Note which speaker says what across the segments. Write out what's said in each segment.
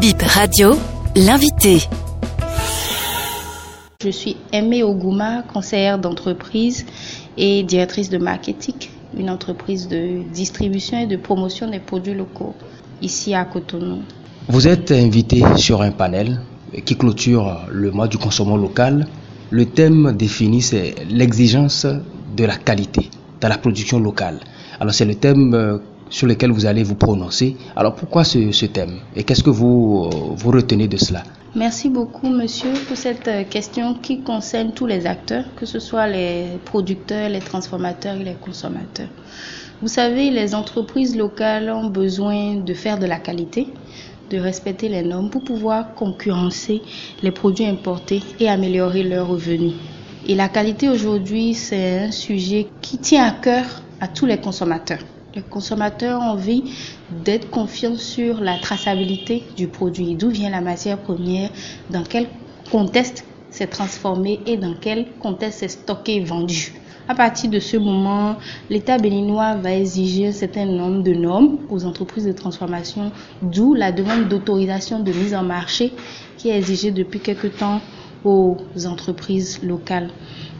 Speaker 1: Bip Radio, l'invité.
Speaker 2: Je suis Aimée Oguma, conseillère d'entreprise et directrice de marketing, une entreprise de distribution et de promotion des produits locaux ici à Cotonou.
Speaker 3: Vous êtes invité sur un panel qui clôture le mois du consommant local. Le thème défini, c'est l'exigence de la qualité dans la production locale. Alors c'est le thème euh, sur lequel vous allez vous prononcer. Alors pourquoi ce, thème et qu'est-ce que vous, euh, vous retenez de cela?
Speaker 2: Merci beaucoup, monsieur, pour cette euh, question qui concerne tous les acteurs, que ce soit les producteurs, les transformateurs et les consommateurs. Vous savez, les entreprises locales ont besoin de faire de la qualité, de respecter les normes pour pouvoir concurrencer les produits importés et améliorer leurs revenus. Et la qualité aujourd'hui, c'est un sujet qui tient à cœur à tous les consommateurs. Les consommateurs ont envie d'être confiants sur la traçabilité du produit, d'où vient la matière première, dans quel contexte c'est transformé et dans quel contexte c'est stocké et vendu. À partir de ce moment, l'État béninois va exiger un certain nombre de normes aux entreprises de transformation, d'où la demande d'autorisation de mise en marché qui est exigée depuis quelque temps aux entreprises locales.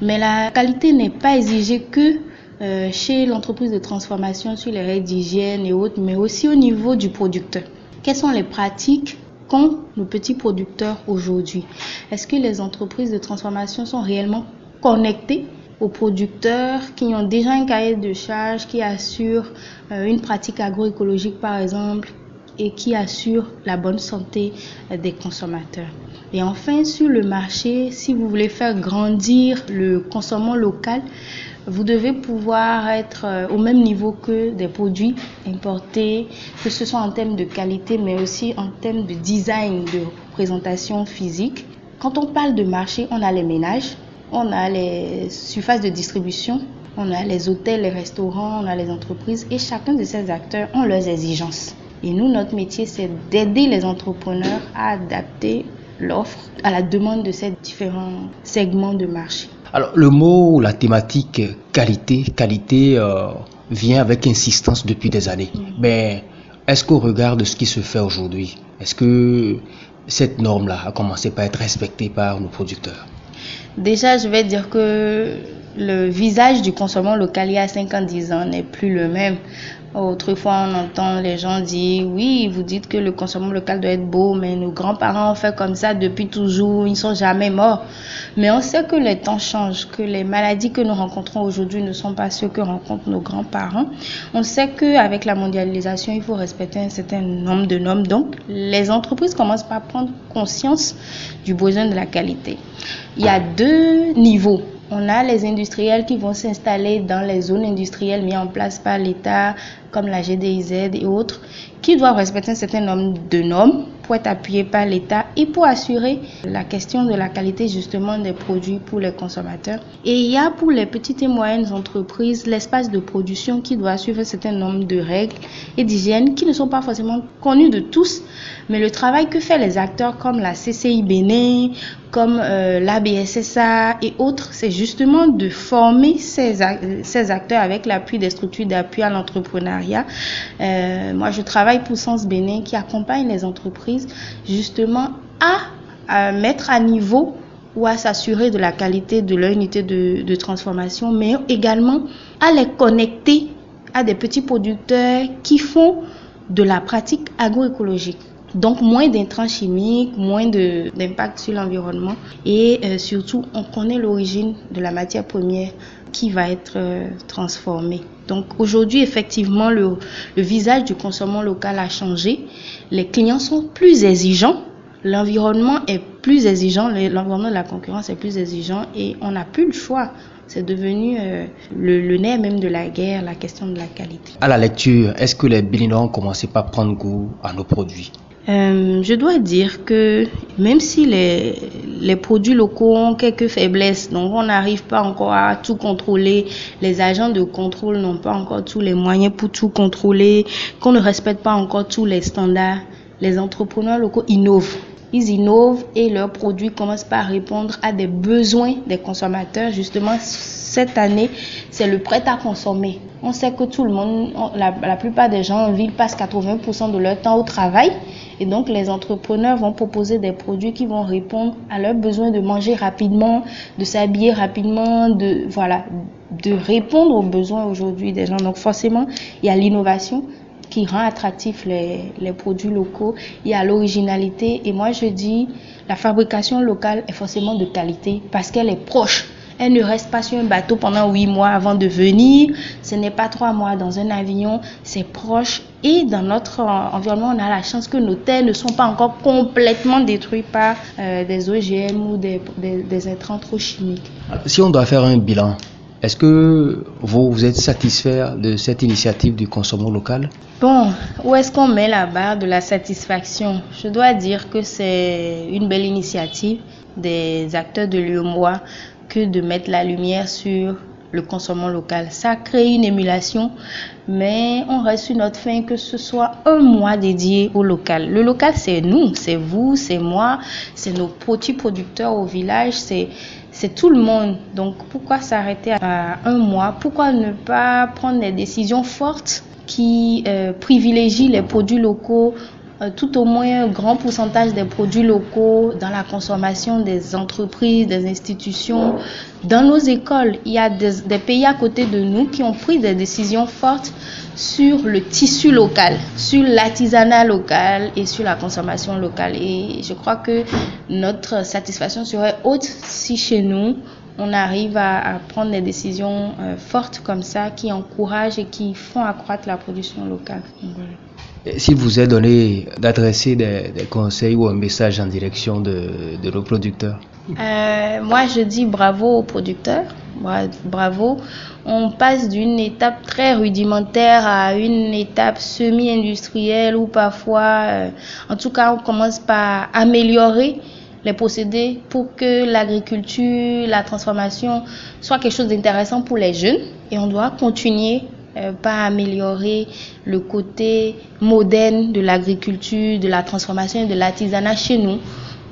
Speaker 2: Mais la qualité n'est pas exigée que euh, chez l'entreprise de transformation sur les règles d'hygiène et autres, mais aussi au niveau du producteur. Quelles sont les pratiques qu'ont nos petits producteurs aujourd'hui? Est-ce que les entreprises de transformation sont réellement connectées aux producteurs qui ont déjà un cahier de charge qui assure euh, une pratique agroécologique par exemple? Et qui assure la bonne santé euh, des consommateurs. Et enfin, sur le marché, si vous voulez faire grandir le consommant local, vous devez pouvoir être euh, au même niveau que des produits importés, que ce soit en termes de qualité, mais aussi en termes de design, de présentation physique. Quand on parle de marché, on a les ménages, on a les surfaces de distribution, on a les hôtels, les restaurants, on a les entreprises, et chacun de ces acteurs ont leurs exigences. Et nous, notre métier, c'est d'aider les entrepreneurs à adapter l'offre à la demande de ces différents segments de marché.
Speaker 3: Alors le mot ou la thématique qualité, qualité euh, vient avec insistance depuis des années. Mm. Mais est-ce qu'au regard de ce qui se fait aujourd'hui, est-ce que cette norme-là a commencé par être respectée par nos producteurs?
Speaker 2: Déjà, je vais dire que le visage du consommant local il y a 5 ans, 10 ans n'est plus le même. Autrefois, on entend les gens dire oui, vous dites que le consommant local doit être beau, mais nos grands-parents ont fait comme ça depuis toujours, ils ne sont jamais morts. Mais on sait que les temps changent, que les maladies que nous rencontrons aujourd'hui ne sont pas ceux que rencontrent nos grands-parents. On sait qu'avec la mondialisation, il faut respecter un certain nombre de normes. Donc, les entreprises commencent par prendre conscience du besoin de la qualité. Il y a deux niveaux on a les industriels qui vont s'installer dans les zones industrielles mises en place par l'État, comme la GDIZ et autres, qui doivent respecter un certain nombre de normes pour être appuyés par l'État et pour assurer la question de la qualité justement des produits pour les consommateurs. Et il y a pour les petites et moyennes entreprises l'espace de production qui doit suivre un certain nombre de règles et d'hygiène qui ne sont pas forcément connues de tous, mais le travail que fait les acteurs comme la CCI Bénin, comme euh, l'ABSSA et autres, c'est justement de former ces acteurs avec l'appui des structures d'appui à l'entrepreneuriat. Euh, moi, je travaille pour Sens Bénin qui accompagne les entreprises justement à, mettre à niveau ou à s'assurer de la qualité de leur unité de, de, transformation, mais également à les connecter à des petits producteurs qui font de la pratique agroécologique. Donc moins d'intrants chimiques, moins d'impact sur l'environnement et euh, surtout on connaît l'origine de la matière première qui va être euh, transformée. Donc aujourd'hui effectivement le, visage du consommant local a changé. Les clients sont plus exigeants l'environnement est plus exigeant, l'environnement de la concurrence est plus exigeant et on n'a plus le choix. C'est devenu euh, le, le, nerf même de la guerre, la question de la qualité.
Speaker 3: À la lecture, est-ce que les Béninois ont commencé par prendre goût à nos produits?
Speaker 2: Euh, je dois dire que même si les, les produits locaux ont quelques faiblesses, donc on n'arrive pas encore à tout contrôler, les agents de contrôle n'ont pas encore tous les moyens pour tout contrôler, qu'on ne respecte pas encore tous les standards, les entrepreneurs locaux innovent. Ils innovent et leurs produits commencent par répondre à des besoins des consommateurs. Justement, cette année, c'est le prêt à consommer. On sait que tout le monde, la, plupart des gens en ville passent 80% de leur temps au travail. Et donc, les entrepreneurs vont proposer des produits qui vont répondre à leurs besoins de manger rapidement, de s'habiller rapidement, de, voilà, de répondre aux besoins aujourd'hui des gens. Donc, forcément, il y a l'innovation qui rend attractif les, les produits locaux. Il y a l'originalité. Et moi, je dis, la fabrication locale est forcément de qualité parce qu'elle est proche. Elle ne reste pas sur un bateau pendant huit mois avant de venir. Ce n'est pas trois mois dans un avion. C'est proche. Et dans notre environnement, on a la chance que nos terres ne sont pas encore complètement détruites par euh, des OGM ou des, des, des intrants trop chimiques.
Speaker 3: Si on doit faire un bilan, est-ce que vous, vous êtes satisfait de cette initiative du consommant local?
Speaker 2: Bon, où est-ce qu'on met la barre de la satisfaction? Je dois dire que c'est une belle initiative des acteurs de l'UMOA que de mettre la lumière sur le consommant local. Ça crée une émulation, mais on reste sur notre fin que ce soit un mois dédié au local. Le local, c'est nous, c'est vous, c'est moi, c'est nos petits producteurs au village, c'est c'est tout le monde. Donc pourquoi s'arrêter à un mois? Pourquoi ne pas prendre des décisions fortes qui euh, privilégient les produits locaux tout au moins un grand pourcentage des produits locaux dans la consommation des entreprises, des institutions, dans nos écoles. Il y a des, pays à côté de nous qui ont pris des décisions fortes sur le tissu local, sur l'artisanat local et sur la consommation locale. Et je crois que notre satisfaction serait haute si chez nous, on arrive à, à prendre des décisions euh, fortes comme ça qui encouragent et qui font accroître la production locale. Voilà.
Speaker 3: Si vous êtes donné d'adresser des, conseils ou un message en direction de, de nos producteurs?
Speaker 2: Euh, Moi, je dis bravo aux producteurs. Bravo. On passe d'une étape très rudimentaire à une étape semi-industrielle ou parfois, euh, en tout cas, on commence par améliorer les procédés pour que l'agriculture, la transformation soit quelque chose d'intéressant pour les jeunes. Et on doit continuer euh, pas améliorer le côté moderne de l'agriculture, de la transformation et de l'artisanat chez nous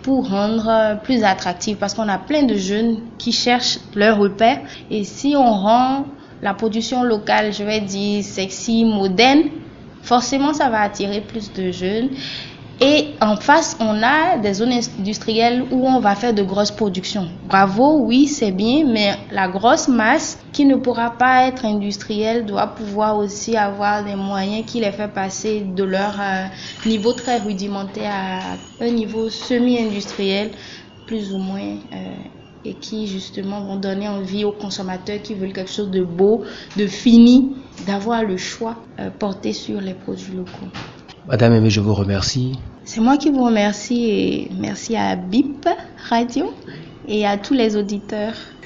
Speaker 2: pour rendre plus attractif. Parce qu'on a plein de jeunes qui cherchent leur repère. Et si on rend la production locale, je vais dire sexy, moderne, forcément ça va attirer plus de jeunes et en face, on a des zones industrielles où on va faire de grosses productions. Bravo, oui, c'est bien, mais la grosse masse qui ne pourra pas être industrielle doit pouvoir aussi avoir des moyens qui les fait passer de leur euh, niveau très rudimentaire à un niveau semi-industriel, plus ou moins. Euh, et qui justement vont donner envie aux consommateurs qui veulent quelque chose de beau, de fini, d'avoir le choix euh, porté sur les produits locaux.
Speaker 3: Madame Aimé, je vous remercie.
Speaker 2: C'est moi qui vous remercie et merci à BIP Radio et à tous les auditeurs.